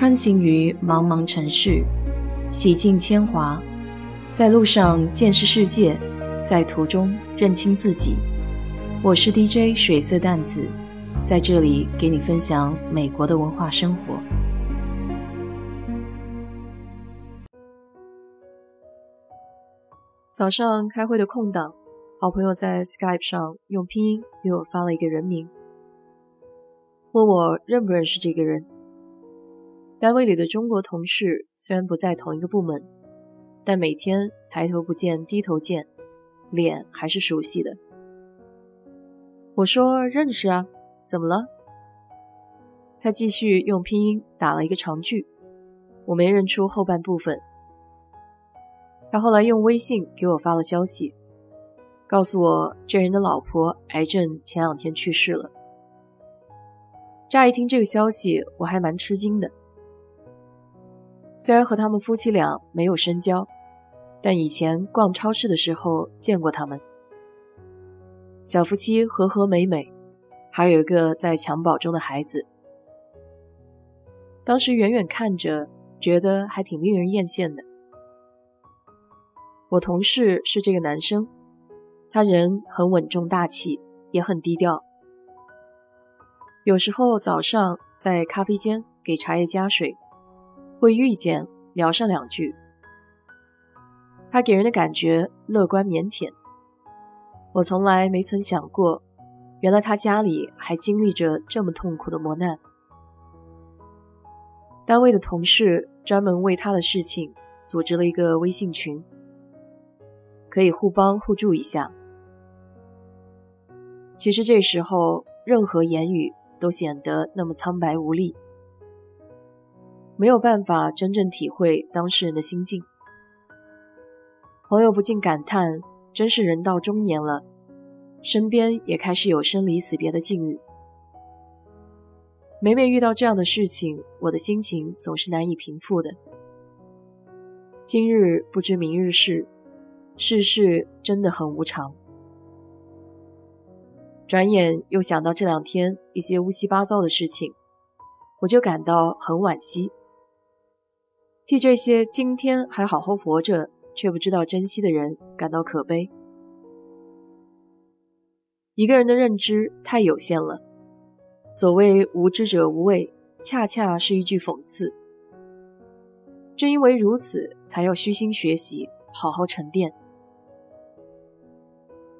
穿行于茫茫城市，洗尽铅华，在路上见识世界，在途中认清自己。我是 DJ 水色淡子，在这里给你分享美国的文化生活。早上开会的空档，好朋友在 Skype 上用拼音给我发了一个人名，问我认不认识这个人。单位里的中国同事虽然不在同一个部门，但每天抬头不见低头见，脸还是熟悉的。我说认识啊，怎么了？他继续用拼音打了一个长句，我没认出后半部分。他后来用微信给我发了消息，告诉我这人的老婆癌症前两天去世了。乍一听这个消息，我还蛮吃惊的。虽然和他们夫妻俩没有深交，但以前逛超市的时候见过他们。小夫妻和和美美，还有一个在襁褓中的孩子。当时远远看着，觉得还挺令人艳羡的。我同事是这个男生，他人很稳重大气，也很低调。有时候早上在咖啡间给茶叶加水。会遇见聊上两句，他给人的感觉乐观腼腆。我从来没曾想过，原来他家里还经历着这么痛苦的磨难。单位的同事专门为他的事情组织了一个微信群，可以互帮互助一下。其实这时候，任何言语都显得那么苍白无力。没有办法真正体会当事人的心境，朋友不禁感叹：真是人到中年了，身边也开始有生离死别的境遇。每每遇到这样的事情，我的心情总是难以平复的。今日不知明日事，世事真的很无常。转眼又想到这两天一些乌七八糟的事情，我就感到很惋惜。替这些今天还好好活着却不知道珍惜的人感到可悲。一个人的认知太有限了，所谓无知者无畏，恰恰是一句讽刺。正因为如此，才要虚心学习，好好沉淀。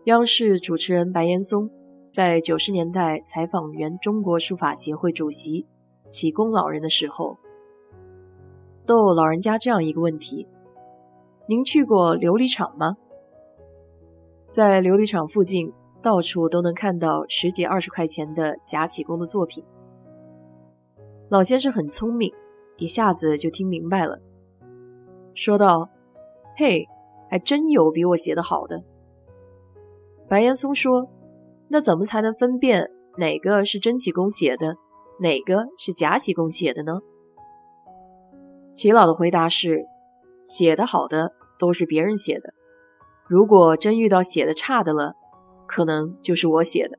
央视主持人白岩松在九十年代采访原中国书法协会主席启功老人的时候。逗老人家这样一个问题：您去过琉璃厂吗？在琉璃厂附近，到处都能看到十几二十块钱的假启功的作品。老先生很聪明，一下子就听明白了，说道：“嘿，还真有比我写的好的。”白岩松说：“那怎么才能分辨哪个是真启功写的，哪个是假启功写的呢？”齐老的回答是：“写的好的都是别人写的，如果真遇到写的差的了，可能就是我写的。”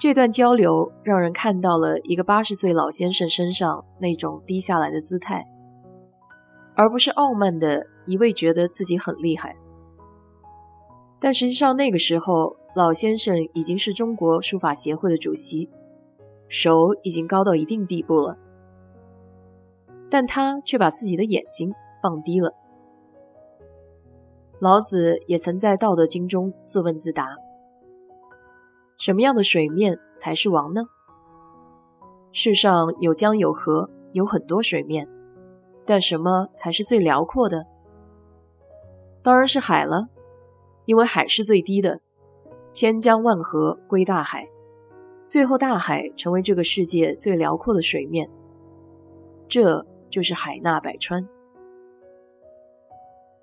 这段交流让人看到了一个八十岁老先生身上那种低下来的姿态，而不是傲慢的一味觉得自己很厉害。但实际上那个时候，老先生已经是中国书法协会的主席，手已经高到一定地步了。但他却把自己的眼睛放低了。老子也曾在《道德经》中自问自答：什么样的水面才是王呢？世上有江有河，有很多水面，但什么才是最辽阔的？当然是海了，因为海是最低的。千江万河归大海，最后大海成为这个世界最辽阔的水面。这。就是海纳百川。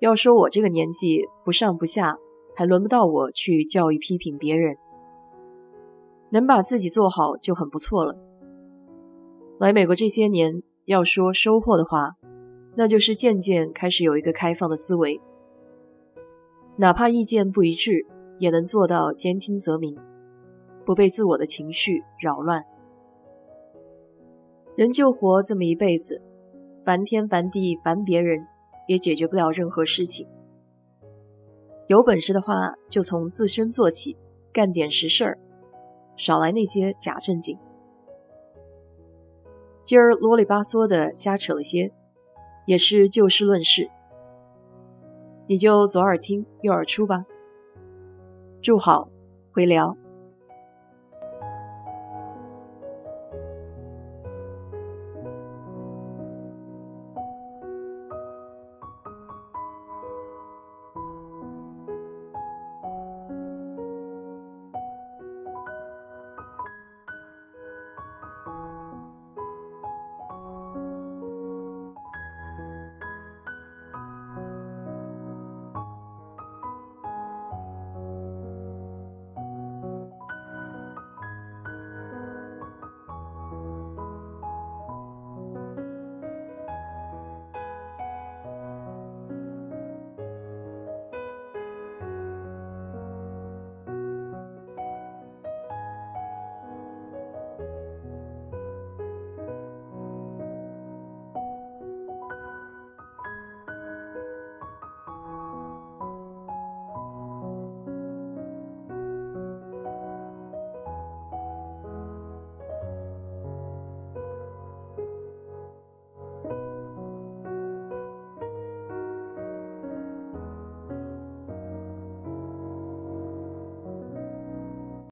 要说我这个年纪不上不下，还轮不到我去教育批评别人。能把自己做好就很不错了。来美国这些年，要说收获的话，那就是渐渐开始有一个开放的思维，哪怕意见不一致，也能做到兼听则明，不被自我的情绪扰乱。人就活这么一辈子，烦天烦地烦别人，也解决不了任何事情。有本事的话，就从自身做起，干点实事儿，少来那些假正经。今儿啰里吧嗦的瞎扯了些，也是就事论事，你就左耳听右耳出吧。祝好，回聊。